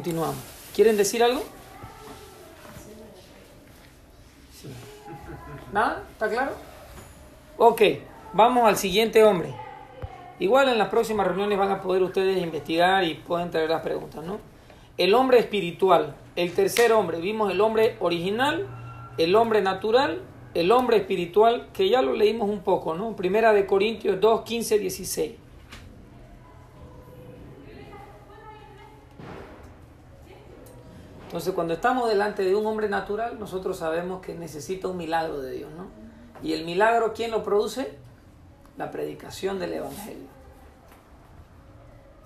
continuamos. ¿Quieren decir algo? ¿Nada? ¿Está claro? Ok, vamos al siguiente hombre. Igual en las próximas reuniones van a poder ustedes investigar y pueden traer las preguntas, ¿no? El hombre espiritual, el tercer hombre. Vimos el hombre original, el hombre natural, el hombre espiritual, que ya lo leímos un poco, ¿no? Primera de Corintios 2, 15, 16. Entonces, cuando estamos delante de un hombre natural, nosotros sabemos que necesita un milagro de Dios, ¿no? Y el milagro, ¿quién lo produce? La predicación del Evangelio.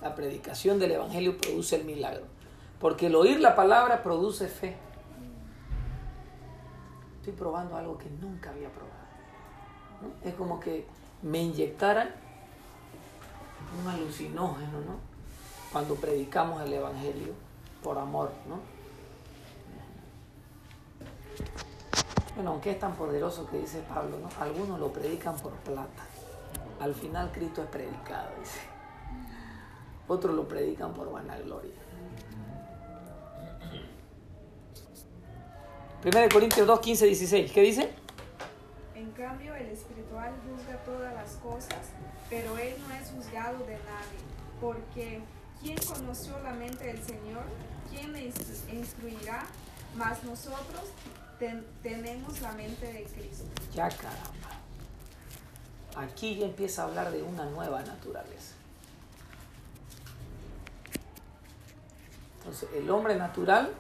La predicación del Evangelio produce el milagro. Porque el oír la palabra produce fe. Estoy probando algo que nunca había probado. Es como que me inyectaran un alucinógeno, ¿no? Cuando predicamos el Evangelio por amor, ¿no? Bueno, aunque es tan poderoso que dice Pablo, ¿no? Algunos lo predican por plata. Al final Cristo es predicado, dice. Otros lo predican por vanagloria. 1 Corintios 2, 15, 16. ¿Qué dice? En cambio, el espiritual juzga todas las cosas, pero él no es juzgado de nadie, porque ¿quién conoció la mente del Señor? ¿Quién le instruirá? Mas nosotros ten, tenemos la mente de Cristo. Ya caramba. Aquí ya empieza a hablar de una nueva naturaleza. Entonces, el hombre natural,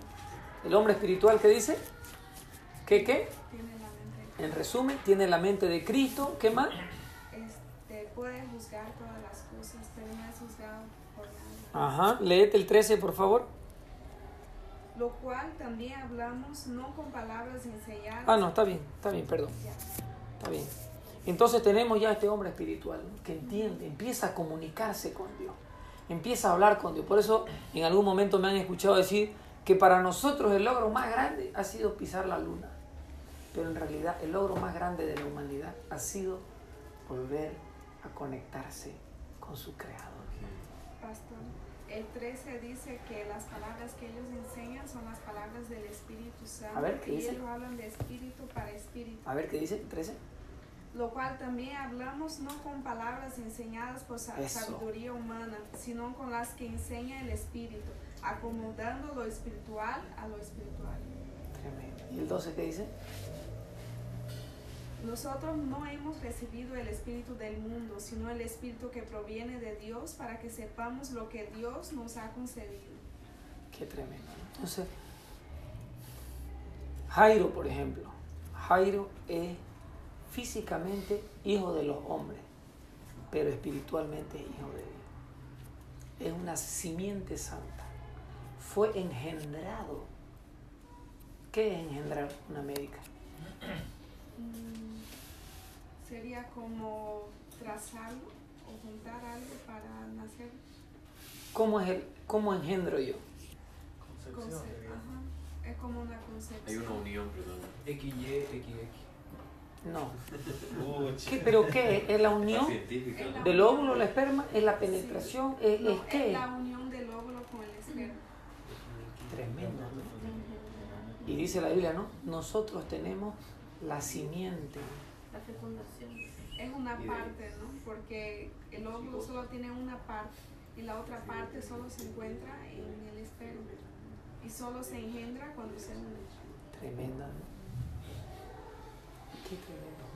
el hombre espiritual, ¿qué dice? ¿Qué qué? Tiene la mente de En resumen, tiene la mente de Cristo. ¿Qué más? este, puede juzgar todas las cosas, pero no es juzgado por nada. Ajá. Léete el 13, por favor. Lo cual también hablamos no con palabras enseñadas. Ah, no, está bien, está bien, perdón. Está bien. Entonces tenemos ya este hombre espiritual ¿no? que entiende, empieza a comunicarse con Dios, empieza a hablar con Dios. Por eso en algún momento me han escuchado decir que para nosotros el logro más grande ha sido pisar la luna. Pero en realidad el logro más grande de la humanidad ha sido volver a conectarse con su creador. Pastor, el 13 dice que las palabras que ellos enseñan son las palabras del Espíritu Santo. A ver, ¿qué y dice? ellos hablan de espíritu para espíritu. A ver qué dice, 13. Lo cual también hablamos no con palabras enseñadas por Eso. sabiduría humana, sino con las que enseña el Espíritu, acomodando lo espiritual a lo espiritual. Tremendo. ¿Y el 12 qué dice? Nosotros no hemos recibido el Espíritu del mundo, sino el Espíritu que proviene de Dios para que sepamos lo que Dios nos ha concedido. Qué tremendo. Entonces, Jairo, por ejemplo, Jairo es físicamente hijo de los hombres, pero espiritualmente es hijo de Dios. Es una simiente santa. Fue engendrado. ¿Qué es engendrar una médica? Sería como trazarlo o juntar algo para nacer. ¿Cómo, es el, cómo engendro yo? conce- ajá, Es como una Hay concepción. una unión, perdón. XY, XX. No. ¿Qué, ¿Pero qué es? ¿Es la unión del óvulo, la esperma? ¿Es la penetración? ¿Es, No, es qué? es la unión del óvulo con el esperma. Tremendo, ¿no? Y dice la Biblia, ¿no? Nosotros tenemos la simiente. La fecundación. Es una parte, ¿no? Porque el óvulo solo tiene una parte y la otra parte solo se encuentra en el esperma y solo se engendra cuando se une. Tremenda.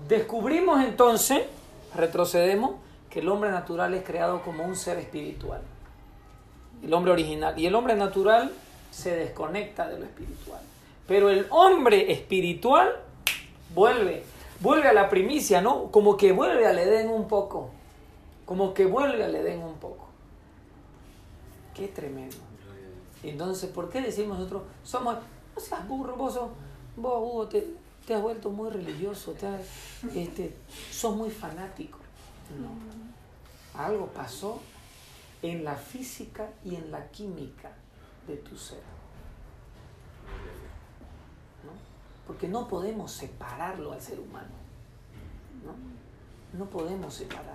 Descubrimos entonces, retrocedemos, que el hombre natural es creado como un ser espiritual. El hombre original. Y el hombre natural se desconecta de lo espiritual. Pero el hombre espiritual vuelve, vuelve a la primicia, ¿no? Como que vuelve al Edén un poco. Como que vuelve al Edén un poco. Qué tremendo. Entonces, ¿por qué decimos nosotros, somos, no seas burro, vos sos, vos Hugo, te, te has vuelto muy religioso, te este, sos muy fanático? No. Algo pasó en la física y en la química de tu ser. ¿no? Porque no podemos separarlo al ser humano. No, no podemos separarlo.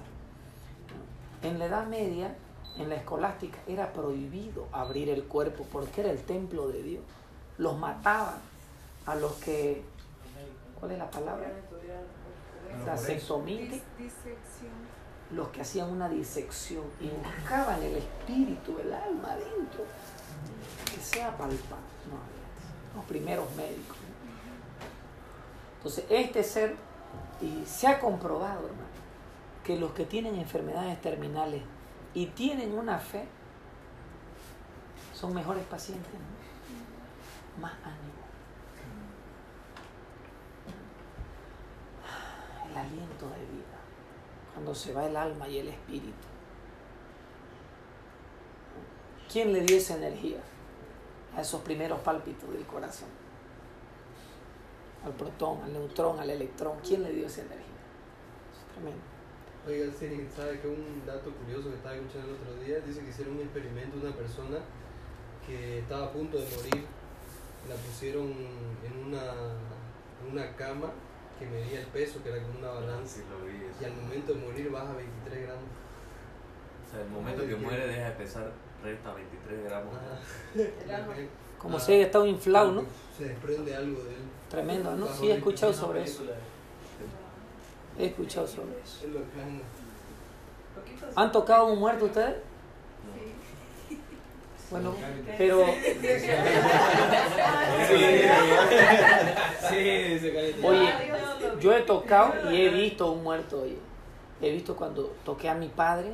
¿no? En la Edad Media en la escolástica era prohibido abrir el cuerpo porque era el templo de Dios. Los mataban a los que, ¿cuál es la palabra? La disección. los que hacían una disección y buscaban el espíritu, el alma adentro, que sea palpable. No, los primeros médicos. ¿no? Entonces, este ser, y se ha comprobado, hermano, que los que tienen enfermedades terminales y tienen una fe, son mejores pacientes, ¿no? más ánimo. El aliento de vida, cuando se va el alma y el espíritu. ¿Quién le dio esa energía a esos primeros pálpitos del corazón? Al protón, al neutrón, al electrón. ¿Quién le dio esa energía? Es tremendo. Oiga, Siri, ¿sabe que un dato curioso que estaba escuchando el otro día? Dice que hicieron un experimento una persona que estaba a punto de morir. La pusieron en una, en una cama que medía el peso, que era como una balanza. Sí, lo vi. eso. Y al momento de morir baja 23 gramos. O sea, el momento que muere deja de pesar, resta 23 gramos. Ajá. Como Ah, si haya estado inflado, ¿no? Se desprende algo de él. Tremendo, ¿no? Sí, he escuchado 23 sobre eso. He escuchado sobre eso. Han- ¿Han tocado un muerto ustedes? Bueno, pero. Oye, yo he tocado y he visto un muerto, oye. He visto cuando toqué a mi padre,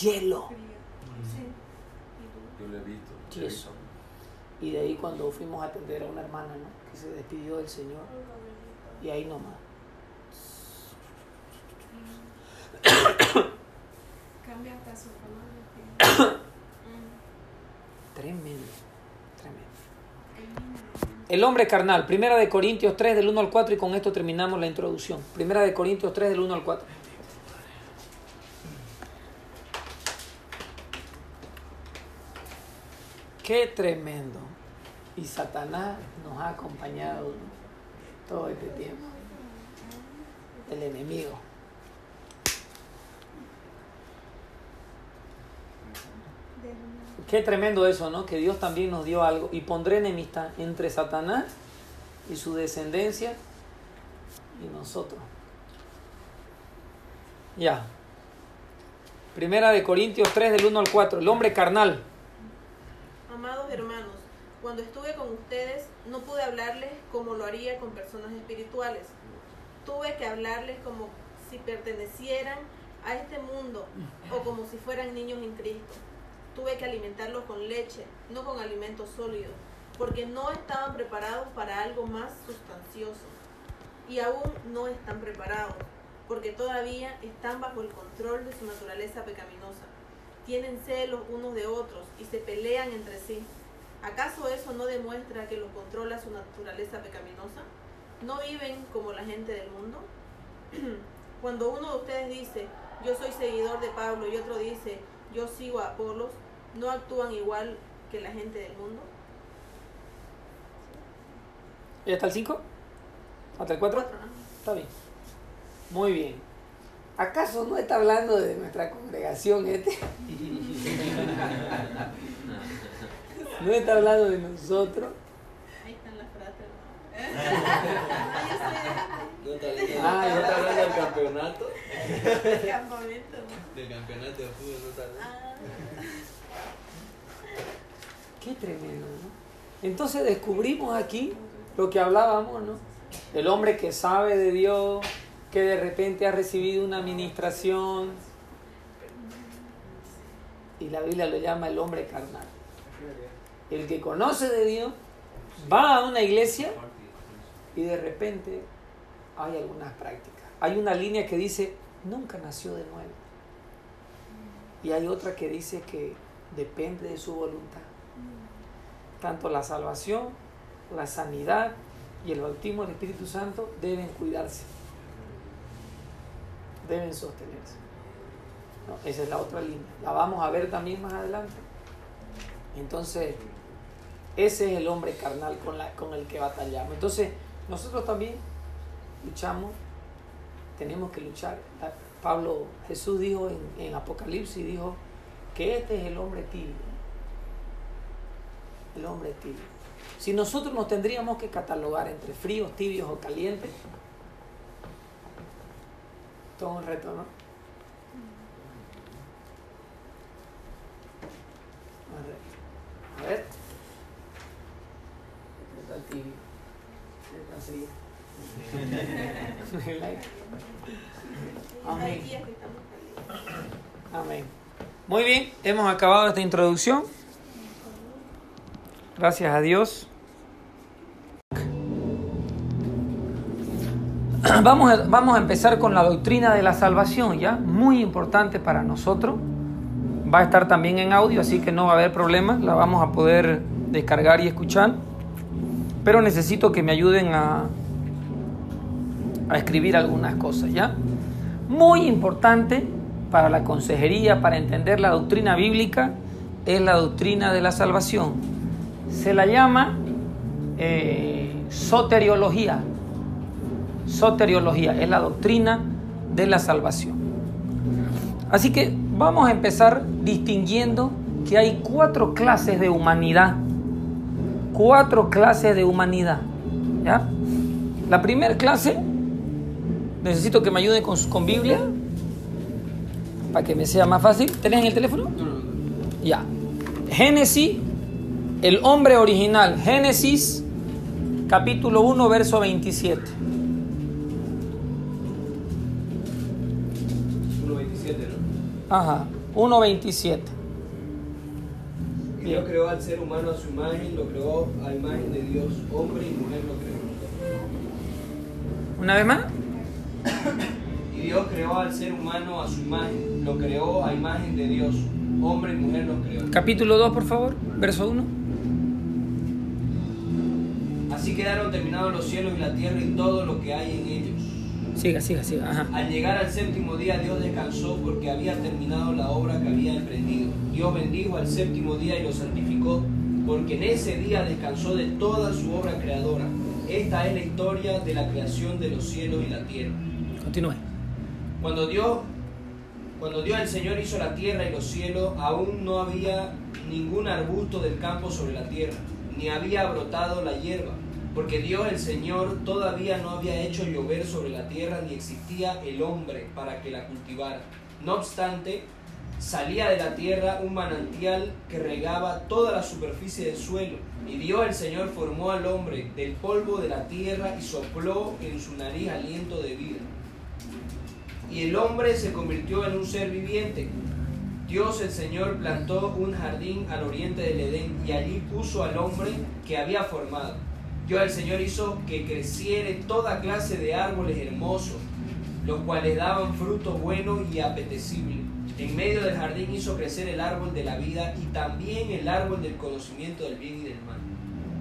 hielo. Sí. Yo lo he visto. Y de ahí cuando fuimos a atender a una hermana, ¿no? Que se despidió del Señor. Y ahí nomás. Cambia hasta su color. Tremendo, tremendo. El hombre carnal, primera de Corintios 3 del 1 al 4 y con esto terminamos la introducción. Primera de Corintios 3 del 1 al 4. Qué tremendo. Y Satanás nos ha acompañado todo este tiempo. El enemigo. Qué tremendo eso, ¿no? Que Dios también nos dio algo. Y pondré enemistad entre Satanás y su descendencia y nosotros. Ya. Primera de Corintios 3 del 1 al 4. El hombre carnal. Cuando estuve con ustedes no pude hablarles como lo haría con personas espirituales. Tuve que hablarles como si pertenecieran a este mundo o como si fueran niños en Cristo. Tuve que alimentarlos con leche, no con alimentos sólidos, porque no estaban preparados para algo más sustancioso. Y aún no están preparados, porque todavía están bajo el control de su naturaleza pecaminosa tienen celos unos de otros y se pelean entre sí. ¿Acaso eso no demuestra que los controla su naturaleza pecaminosa? ¿No viven como la gente del mundo? Cuando uno de ustedes dice, yo soy seguidor de Pablo y otro dice, yo sigo a Apolos, ¿no actúan igual que la gente del mundo? ¿Ya está el 5? ¿Hasta el 4? Cuatro, ¿no? Está bien. Muy bien. ¿Acaso no está hablando de nuestra congregación este? ¿No está hablando de nosotros? Ahí están las frases. Ah, ¿No está hablando- Ah, ¿No está hablando del campeonato? del campamento. Del campeonato de fútbol, ¿no tal? Ah, Qué tremendo, ¿no? Entonces descubrimos aquí lo que hablábamos, ¿no? El hombre que sabe de Dios, que de repente ha recibido una administración. Y la Biblia lo llama el hombre carnal. El que conoce de Dios va a una iglesia y de repente hay algunas prácticas. Hay una línea que dice, nunca nació de nuevo. Y hay otra que dice que depende de su voluntad. Tanto la salvación, la sanidad y el bautismo del Espíritu Santo deben cuidarse. Deben sostenerse. Esa es la otra línea. La vamos a ver también más adelante. Entonces, ese es el hombre carnal con, la, con el que batallamos. Entonces, nosotros también luchamos, tenemos que luchar. Pablo, Jesús dijo en, en Apocalipsis, dijo que este es el hombre tibio. El hombre tibio. Si nosotros nos tendríamos que catalogar entre fríos, tibios o calientes, todo un reto, ¿no? A ver. Así. Amén. Amén. Muy bien, hemos acabado esta introducción. Gracias a Dios. Vamos a, vamos a empezar con la doctrina de la salvación, ¿ya? Muy importante para nosotros. Va a estar también en audio, así que no va a haber problema. La vamos a poder descargar y escuchar. Pero necesito que me ayuden a, a escribir algunas cosas, ¿ya? Muy importante para la consejería, para entender la doctrina bíblica, es la doctrina de la salvación. Se la llama eh, soteriología. Soteriología es la doctrina de la salvación. Así que vamos a empezar distinguiendo que hay cuatro clases de humanidad. Cuatro clases de humanidad. ¿ya? La primera clase, necesito que me ayuden con, con Biblia, para que me sea más fácil. ¿Tenés en el teléfono? No, no, no. Ya. Génesis, el hombre original. Génesis, capítulo 1, verso 27. 1.27, ¿no? Ajá, 1.27. Y Dios creó al ser humano a su imagen, lo creó a imagen de Dios, hombre y mujer lo creó. Una vez más. Y Dios creó al ser humano a su imagen, lo creó a imagen de Dios, hombre y mujer lo creó. Capítulo 2, por favor, verso 1. Así quedaron terminados los cielos y la tierra y todo lo que hay en ellos. Siga, siga, siga. Ajá. Al llegar al séptimo día Dios descansó porque había terminado la obra que había emprendido. Dios bendijo al séptimo día y lo santificó porque en ese día descansó de toda su obra creadora. Esta es la historia de la creación de los cielos y la tierra. Continúe. Cuando Dios, cuando Dios el Señor hizo la tierra y los cielos, aún no había ningún arbusto del campo sobre la tierra, ni había brotado la hierba, porque Dios el Señor todavía no había hecho llover sobre la tierra, ni existía el hombre para que la cultivara. No obstante, salía de la tierra un manantial que regaba toda la superficie del suelo, y Dios el Señor formó al hombre del polvo de la tierra y sopló en su nariz aliento de vida y el hombre se convirtió en un ser viviente. Dios el Señor plantó un jardín al oriente del Edén y allí puso al hombre que había formado. Dios el Señor hizo que creciere toda clase de árboles hermosos, los cuales daban fruto bueno y apetecible. En medio del jardín hizo crecer el árbol de la vida y también el árbol del conocimiento del bien y del mal.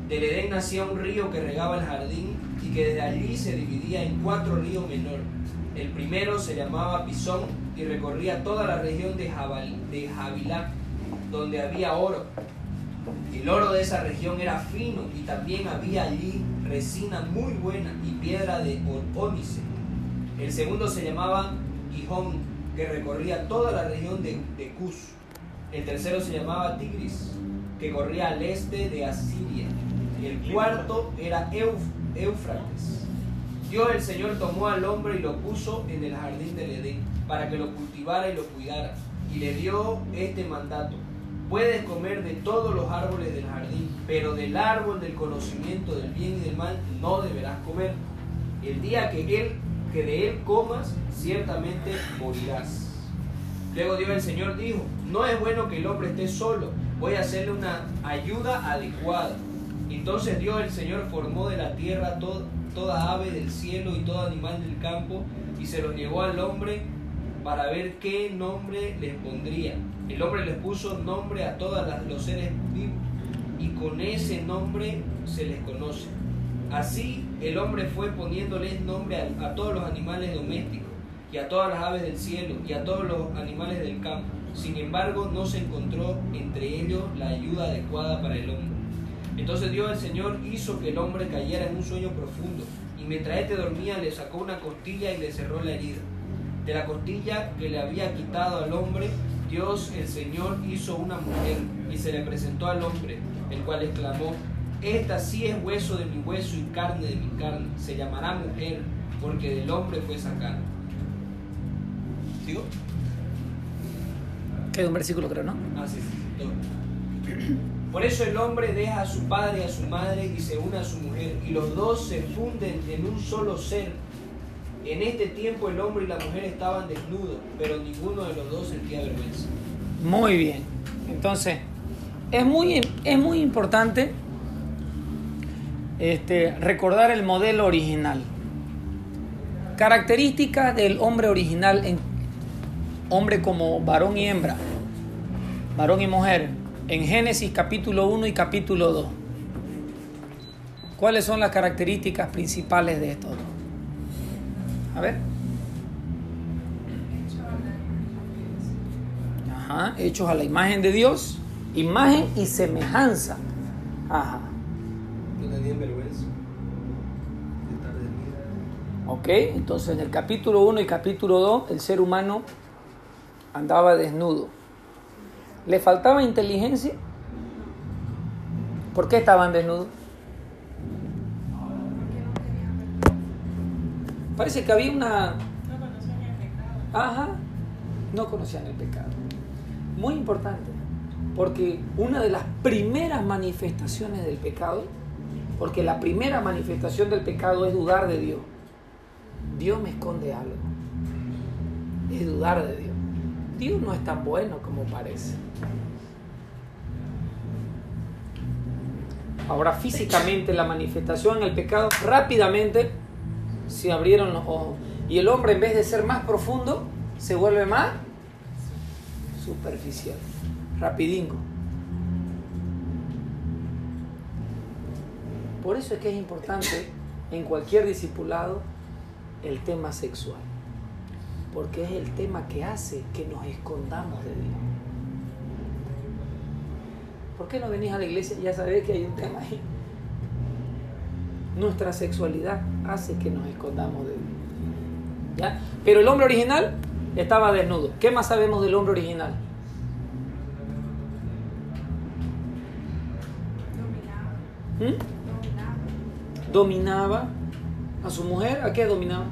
Del Edén nacía un río que regaba el jardín y que desde allí se dividía en cuatro ríos menores. El primero se llamaba Pisón y recorría toda la región de, Jabal, de donde había oro. El oro de esa región era fino y también había allí resina muy buena y piedra de ónice. El segundo se llamaba Gijón, que recorría toda la región de, de Cus. El tercero se llamaba Tigris, que corría al este de Asiria. El cuarto era Euf- Éufrates. Dios el Señor tomó al hombre y lo puso en el jardín del Edén para que lo cultivara y lo cuidara. Y le dio este mandato. Puedes comer de todos los árboles del jardín, pero del árbol del conocimiento del bien y del mal no deberás comer. El día que, él, que de él comas, ciertamente morirás. Luego Dios el Señor dijo, no es bueno que el hombre esté solo, voy a hacerle una ayuda adecuada. Entonces Dios el Señor formó de la tierra toda ave del cielo y todo animal del campo y se los llevó al hombre para ver qué nombre les pondría. El hombre les puso nombre a todos los seres vivos y con ese nombre se les conoce. Así el hombre fue poniéndoles nombre a, todos los animales domésticos y a todas las aves del cielo y a todos los animales del campo. Sin embargo, no se encontró entre ellos la ayuda adecuada para el hombre. Entonces Dios el Señor hizo que el hombre cayera en un sueño profundo y mientras éste dormía le sacó una costilla y le cerró la herida. De la costilla que le había quitado al hombre, Dios el Señor hizo una mujer y se le presentó al hombre, el cual exclamó, esta sí es hueso de mi hueso y carne de mi carne, se llamará mujer, porque del hombre fue sacada. ¿Sigo? Queda un versículo, creo, ¿no? Ah, sí, sí. Por eso el hombre deja a su padre y a su madre y se une a su mujer, y los dos se funden en un solo ser. En este tiempo el hombre y la mujer estaban desnudos, pero ninguno de los dos sentía vergüenza. Muy bien. Entonces, es muy, es muy importante este, recordar el modelo original. Características del hombre original en hombre como varón y hembra, varón y mujer, en Génesis capítulo 1 y capítulo 2. ¿Cuáles son las características principales de estos dos? A ver. Ajá, hechos a la imagen de Dios, imagen y semejanza. Ajá. Ok, entonces en el capítulo 1 y capítulo 2 el ser humano andaba desnudo. ¿Le faltaba inteligencia? ¿Por qué estaban desnudos? Parece que había una... Ajá, no conocían el pecado. Muy importante, porque una de las primeras manifestaciones del pecado, porque la primera manifestación del pecado es dudar de Dios. Dios me esconde algo. Es dudar de Dios. Dios no es tan bueno como parece. Ahora físicamente la manifestación del pecado rápidamente se abrieron los ojos. Y el hombre en vez de ser más profundo, se vuelve más superficial, rapidingo. Por eso es que es importante en cualquier discipulado el tema sexual. Porque es el tema que hace que nos escondamos de Dios. ¿Por qué no venís a la iglesia? Ya sabés que hay un tema ahí. Nuestra sexualidad hace que nos escondamos de Dios. ¿Ya? Pero el hombre original estaba desnudo. ¿Qué más sabemos del hombre original? ¿Mm? Dominaba. Dominaba a su mujer. ¿A qué dominaba?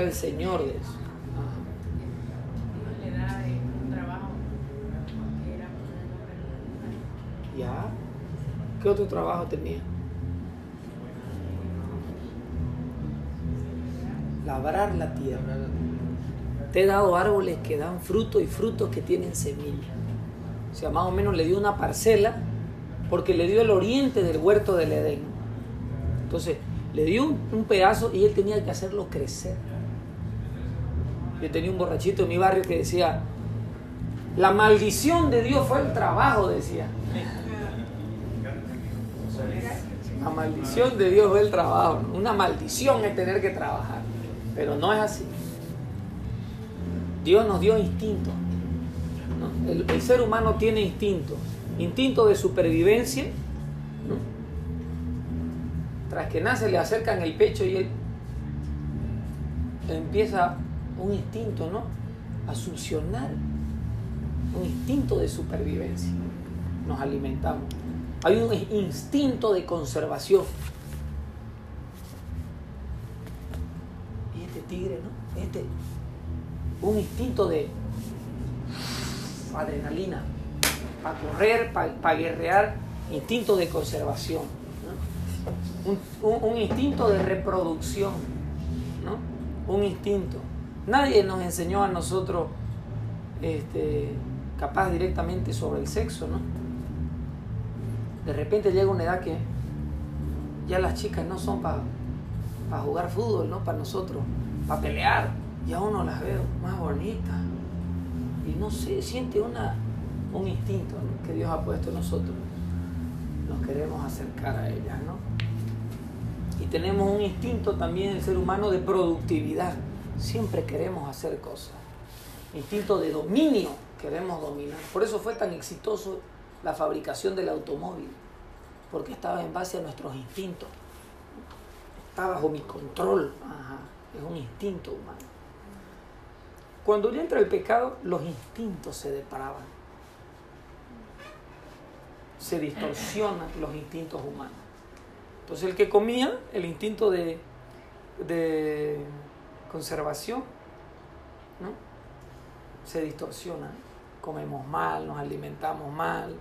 El en la mujer. ¿Ya? ¿Qué otro trabajo tenía? Labrar la tierra. Te he dado árboles que dan fruto y frutos que tienen semilla. O sea, más o menos le dio una parcela porque le dio el oriente del huerto del Edén. Entonces, le dio un pedazo y él tenía que hacerlo crecer. Yo tenía un borrachito en mi barrio que decía, la maldición de Dios fue el trabajo, decía. La maldición de Dios fue el trabajo. Una maldición es tener que trabajar. Pero no es así. Dios nos dio instinto. El, ser humano tiene instinto. Instinto de supervivencia. Tras que nace le acercan el pecho y él empieza un instinto, ¿no? A succionar. Un instinto de supervivencia. Nos alimentamos. Hay un instinto de conservación. Y este tigre, ¿no? Este, un instinto de adrenalina, para correr, para guerrear, instinto de conservación, un, un- un instinto de reproducción, ¿no? un instinto. Nadie nos enseñó a nosotros, este, capaz directamente sobre el sexo, ¿no? De repente llega una edad que ya las chicas no son para jugar fútbol, ¿no? Para nosotros, para pelear. Ya uno las veo más bonitas. Y no sé, siente una, un instinto que Dios ha puesto en nosotros. Nos queremos acercar a ellas, ¿no? Y tenemos un instinto también el ser humano de productividad. Siempre queremos hacer cosas. Instinto de dominio. queremos dominar. Por eso fue tan exitoso la fabricación del automóvil, porque estaba en base a nuestros instintos. Está bajo mi control. Ajá, es un instinto humano. Cuando ya entra el pecado, los instintos se depravan. Se distorsionan los instintos humanos. Entonces el que comía, el instinto de, de conservación, ¿no? se distorsiona. Comemos mal, nos alimentamos mal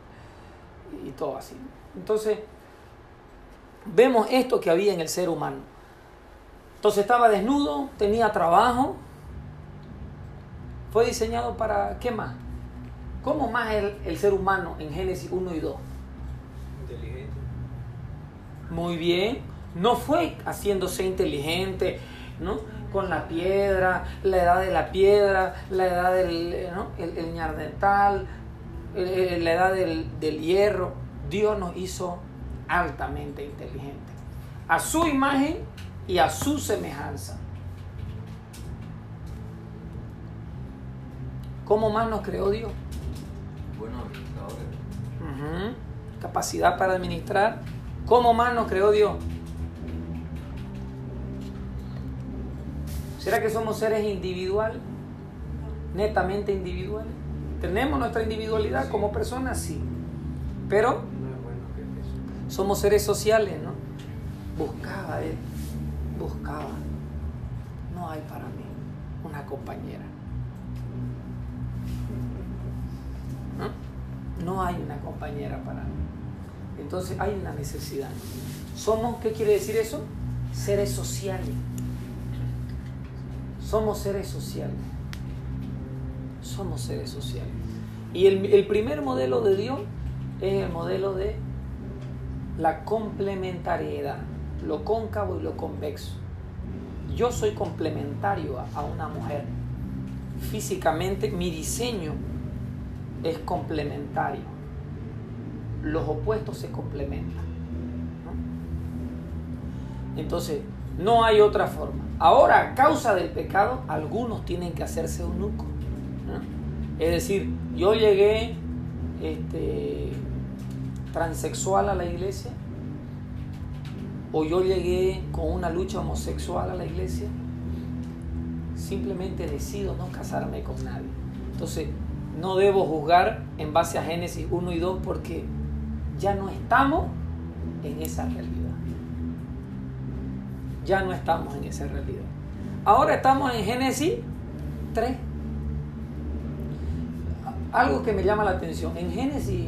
y todo así. Entonces, vemos esto que había en el ser humano. Entonces estaba desnudo, tenía trabajo, fue diseñado para, ¿qué más? ¿Cómo más el, el ser humano en Génesis 1 y 2? Inteligente. Muy bien, no fue haciéndose inteligente, ¿no? Con la piedra, la edad de la piedra, la edad del ¿no? el, el ñardental, la edad del, del hierro. Dios nos hizo altamente inteligentes, a su imagen y a su semejanza. ¿Cómo más nos creó Dios? Buenos administradores. Capacidad para administrar. ¿Cómo más nos creó Dios? ¿Será que somos seres individuales? Netamente individuales. ¿Tenemos nuestra individualidad como personas? Sí. Pero somos seres sociales, ¿no? Buscaba él, buscaba. No hay para mí una compañera. ¿No? No hay una compañera para mí. Entonces hay una necesidad. Somos, ¿qué quiere decir eso? Seres sociales. Somos seres sociales. Somos seres sociales. Y el, primer modelo de Dios es el modelo de la complementariedad, lo cóncavo y lo convexo. Yo soy complementario a, una mujer. Físicamente mi diseño es complementario. Los opuestos se complementan. Entonces, no hay otra forma. Ahora, a causa del pecado, algunos tienen que hacerse eunucos. ¿no? Es decir, yo llegué este, transexual a la iglesia, o yo llegué con una lucha homosexual a la iglesia, simplemente decido no casarme con nadie. Entonces, no debo juzgar en base a Génesis 1 y 2 porque ya no estamos en esa realidad. Ya no estamos en esa realidad. Ahora estamos en Génesis 3. Algo que me llama la atención. En Génesis,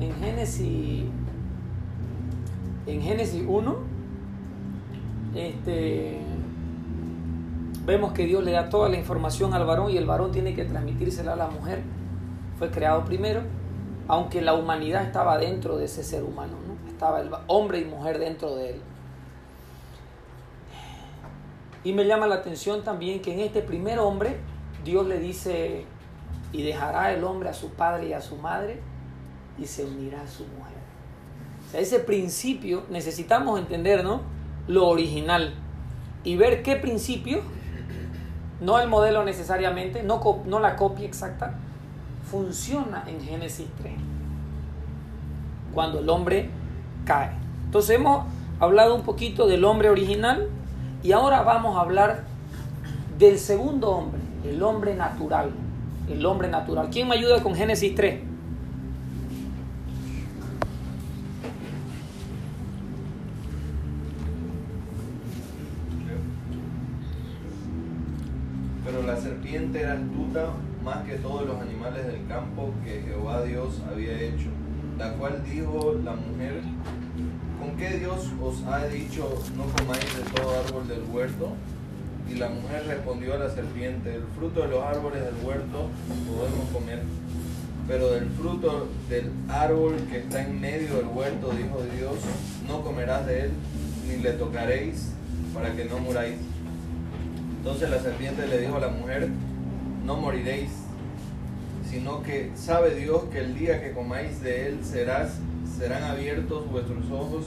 en Génesis, en Génesis 1, este, vemos que Dios le da toda la información al varón y el varón tiene que transmitírsela a la mujer. Fue creado primero, aunque la humanidad estaba dentro de ese ser humano, ¿no? Estaba el hombre y mujer dentro de él. Y me llama la atención también que en este primer hombre Dios le dice, y dejará el hombre a su padre y a su madre y se unirá a su mujer. O ese principio necesitamos entender, ¿no? Lo original y ver qué principio, no el modelo necesariamente, no, no la copia exacta, funciona en Génesis 3, cuando el hombre cae. Entonces hemos hablado un poquito del hombre original y ahora vamos a hablar del segundo hombre, el hombre natural. El hombre natural. ¿Quién me ayuda con Génesis 3? Pero la serpiente era astuta más que todos los animales del campo que Jehová Dios había hecho, la cual dijo la mujer, ¿con qué Dios os ha dicho no comáis de todo árbol del huerto? Y la mujer respondió a la serpiente, el fruto de los árboles del huerto podemos comer, pero del fruto del árbol que está en medio del huerto, dijo Dios, no comerás de él, ni le tocaréis, para que no muráis. Entonces la serpiente le dijo a la mujer, no moriréis, sino que sabe Dios que el día que comáis de él serás, serán abiertos vuestros ojos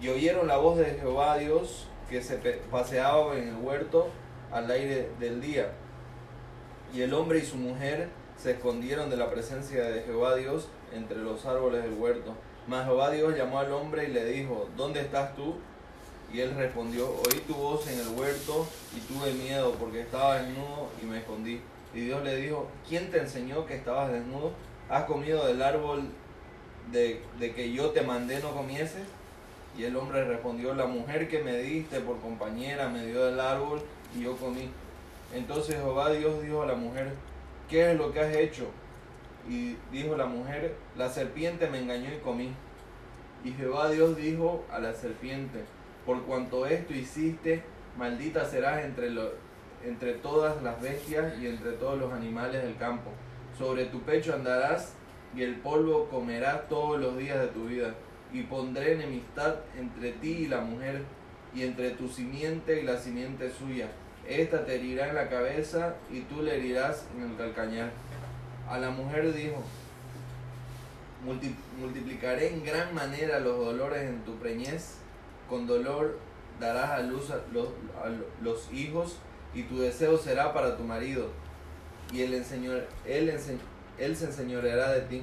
Y oyeron la voz de Jehová Dios que se paseaba en el huerto al aire del día. Y el hombre y su mujer se escondieron de la presencia de Jehová Dios entre los árboles del huerto. Mas Jehová Dios llamó al hombre y le dijo, ¿dónde estás tú? Y él respondió, oí tu voz en el huerto y tuve miedo porque estaba desnudo y me escondí. Y Dios le dijo, ¿quién te enseñó que estabas desnudo? ¿Has comido del árbol de, de que yo te mandé no comieses? Y el hombre respondió, la mujer que me diste por compañera me dio del árbol y yo comí. Entonces Jehová Dios dijo a la mujer, ¿qué es lo que has hecho? Y dijo la mujer, la serpiente me engañó y comí. Y Jehová Dios dijo a la serpiente, por cuanto esto hiciste, maldita serás entre, lo- entre todas las bestias y entre todos los animales del campo. Sobre tu pecho andarás y el polvo comerás todos los días de tu vida. Y pondré enemistad entre ti y la mujer, y entre tu simiente y la simiente suya. Esta te herirá en la cabeza y tú le herirás en el calcañar. A la mujer dijo, "Multi- multiplicaré en gran manera los dolores en tu preñez, con dolor darás a luz los hijos, y tu deseo será para tu marido, y él, enseñor, él, ense- él se enseñoreará de ti.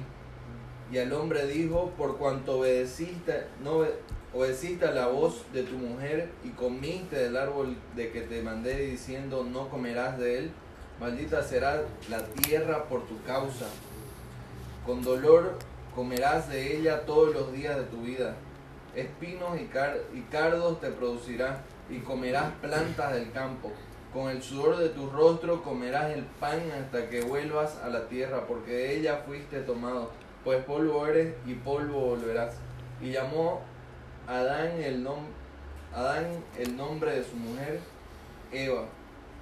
Y al hombre dijo, por cuanto obedeciste, no obe- obedeciste la voz de tu mujer y comiste del árbol de que te mandé diciendo, no comerás de él, maldita será la tierra por tu causa. Con dolor comerás de ella todos los días de tu vida. Espinos y, y cardos te producirá, y comerás plantas del campo. Con el sudor de tu rostro comerás el pan hasta que vuelvas a la tierra, porque de ella fuiste tomado, pues polvo eres y polvo volverás. Y llamó Adán el, nom- Adán el nombre de su mujer, Eva,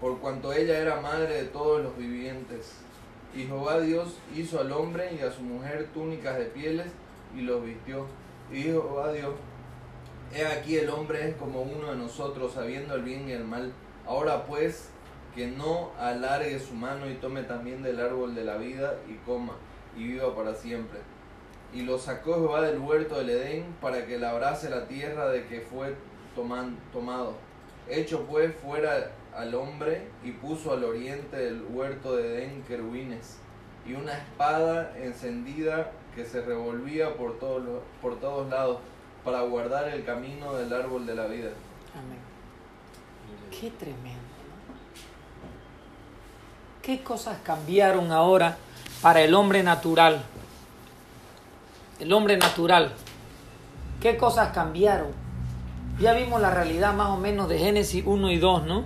por cuanto ella era madre de todos los vivientes. Y Jehová Dios hizo al hombre y a su mujer túnicas de pieles y los vistió. Y dijo Jehová Dios, he aquí el hombre es como uno de nosotros, sabiendo el bien y el mal. Ahora pues, que no alargue su mano y tome también del árbol de la vida y coma y viva para siempre. Y lo sacó Jehová del huerto del Edén para que labrase la tierra de que fue toman- tomado. Hecho pues fuera al hombre y puso al oriente del huerto de Edén querubines y una espada encendida que se revolvía por todos, los- por todos lados para guardar el camino del árbol de la vida. Amén. Qué tremendo. ¿no? ¿Qué cosas cambiaron ahora para el hombre natural? El hombre natural. ¿Qué cosas cambiaron? Ya vimos la realidad más o menos de Génesis 1 y 2, ¿no?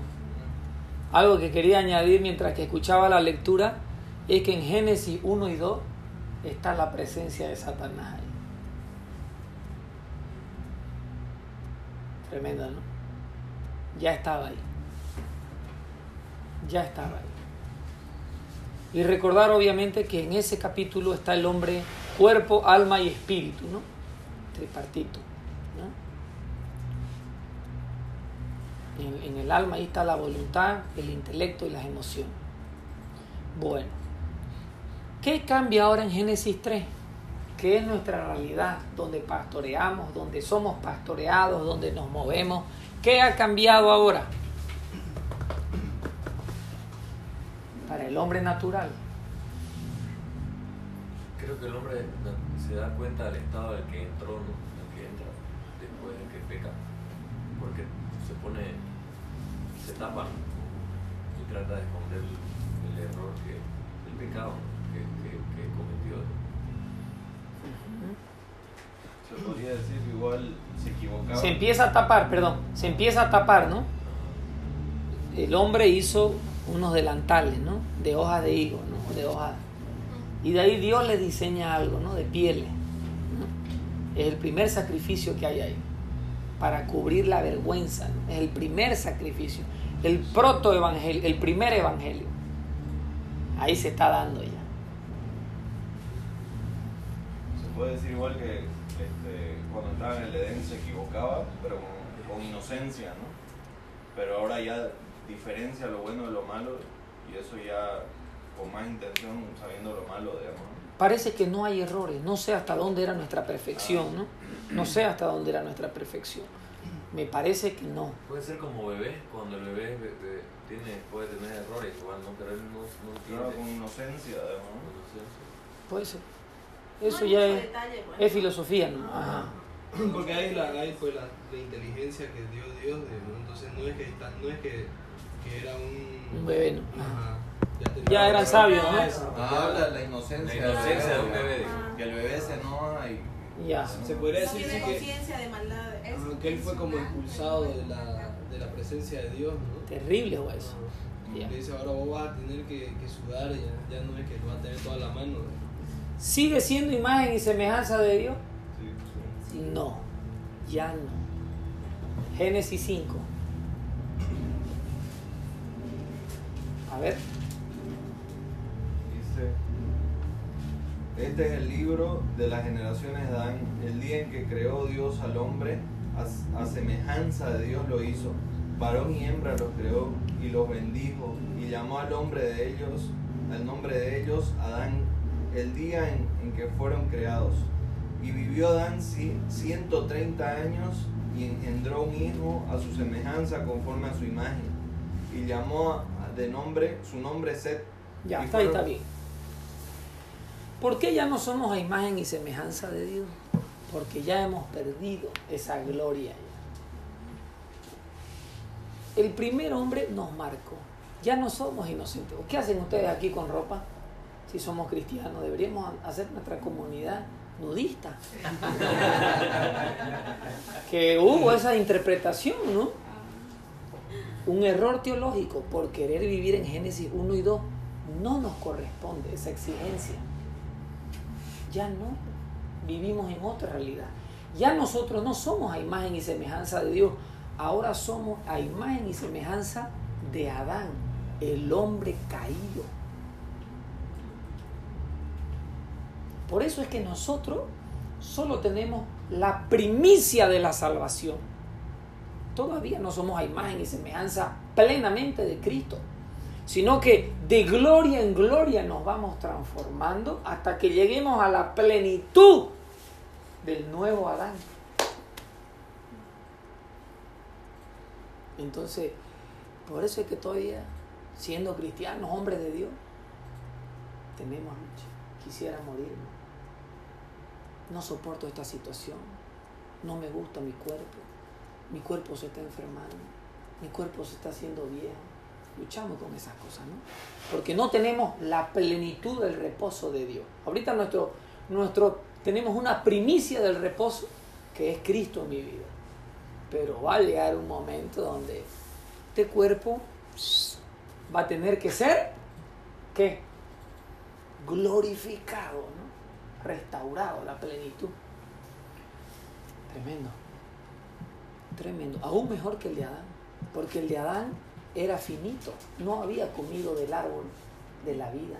Algo que quería añadir mientras que escuchaba la lectura es que en Génesis 1 y 2 está la presencia de Satanás ahí. Tremenda, ¿no? Ya estaba ahí. Ya estaba ahí. Y recordar obviamente que en ese capítulo está el hombre cuerpo, alma y espíritu, ¿no? Tripartito. En, el alma ahí está la voluntad, el intelecto y las emociones. Bueno, ¿qué cambia ahora en Génesis 3? Que es nuestra realidad, donde pastoreamos, donde somos pastoreados, donde nos movemos. ¿Qué ha cambiado ahora? Para el hombre natural. Creo que el hombre se da cuenta del estado del que entró, ¿no? Del que entra después de que peca. Porque se pone, se tapa y trata de esconder el, el error que, el pecado que, que, que cometió. Se podría decir que igual se equivocaba. Se empieza a tapar, perdón, se empieza a tapar, ¿no? El hombre hizo unos delantales, ¿no? De hojas de higo, ¿no? De hojas. Y de ahí Dios le diseña algo, ¿no? De pieles. Es el primer sacrificio que hay ahí. Para cubrir la vergüenza. ¿no? Es el primer sacrificio. El protoevangelio, el primer evangelio. Ahí se está dando ya. puede decir igual que este, cuando estaba en el Edén se equivocaba, pero con, con inocencia, ¿no? Pero ahora ya diferencia lo bueno de lo malo y eso ya con más intención, sabiendo lo malo, digamos. ¿no? Parece que no hay errores, no sé hasta dónde era nuestra perfección, ¿no? No sé hasta dónde era nuestra perfección. Me parece que no. Puede ser como bebé, cuando el bebé be- be- tiene, puede tener errores igual, ¿no? Pero él no, no Claro, con inocencia. Inocencia. Puede ser. Eso ya mucho es, detalle, pues. es filosofía, ¿no? Ajá. Porque ahí, la, ahí fue la, la inteligencia que dio Dios, entonces no es que, está- no es que, que era un... Un bebé, ¿no? Ajá. Ya, Ya eran sabios, ¿no? Ah, habla la inocencia, La inocencia de un bebé. Ah. Que el bebé se enoja y... Ya. Se podría decir sí que, de maldad. que él fue como expulsado de la, de la presencia de Dios, ¿no? Terrible, güey. eso. Ya. Le dice, ahora vos vas a tener que, que sudar, ya, ya no es que lo vas a tener toda la mano. ¿no? ¿Sigue siendo imagen y semejanza de Dios? Sí, sí. No, ya no. Génesis 5. Ver. Dice, este es el libro de las generaciones de Adán, el día en que creó Dios al hombre, a, semejanza de Dios lo hizo, varón y hembra los creó y los bendijo y llamó al hombre de ellos, al nombre de ellos Adán, el día en, que fueron creados. Y vivió Adán ci- 130 años y engendró un hijo a su semejanza conforme a su imagen. Y llamó de nombre, su nombre Set. Ya, Y está, fueron- está bien. ¿Por qué ya no somos a imagen y semejanza de Dios? Porque ya hemos perdido esa gloria. ya. El primer hombre nos marcó. Ya no somos inocentes. ¿Qué hacen ustedes aquí con ropa? Si somos cristianos, deberíamos hacer nuestra comunidad nudista. que hubo esa interpretación, ¿no? Un error teológico por querer vivir en Génesis 1 y 2 no nos corresponde esa exigencia. Ya no. Vivimos en otra realidad. Ya nosotros no somos a imagen y semejanza de Dios. Ahora somos a imagen y semejanza de Adán, el hombre caído. Por eso es que nosotros solo tenemos la primicia de la salvación. Todavía no somos a imagen y semejanza plenamente de Cristo, sino que de gloria en gloria nos vamos transformando hasta que lleguemos a la plenitud del nuevo Adán. Entonces, por eso es que todavía, siendo cristianos, hombres de Dios, tenemos lucha. Quisiera morirme. No soporto esta situación. No me gusta mi cuerpo. Mi cuerpo se está enfermando. Mi cuerpo se está haciendo viejo. Luchamos con esas cosas, ¿no? Porque no tenemos la plenitud del reposo de Dios. Ahorita nuestro, nuestro, tenemos una primicia del reposo que es Cristo en mi vida. Pero va a llegar un momento donde este cuerpo va a tener que ser, ¿qué? Glorificado, ¿no? Restaurado, la plenitud. Tremendo. Tremendo. Aún mejor que el de Adán. Porque el de Adán era finito. No había comido del árbol de la vida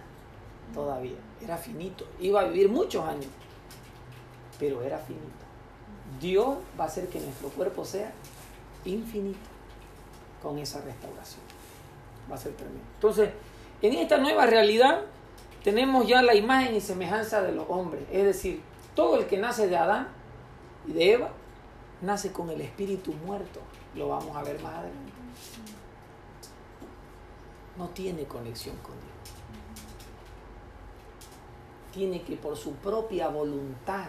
todavía. Era finito. Iba a vivir muchos años. Pero era finito. Dios va a hacer que nuestro cuerpo sea infinito con esa restauración. Va a ser tremendo. Entonces, en esta nueva realidad tenemos ya la imagen y semejanza de los hombres. Es decir, todo el que nace de Adán y de Eva nace con el espíritu muerto. Lo vamos a ver más adelante. No tiene conexión con Dios. Tiene que por su propia voluntad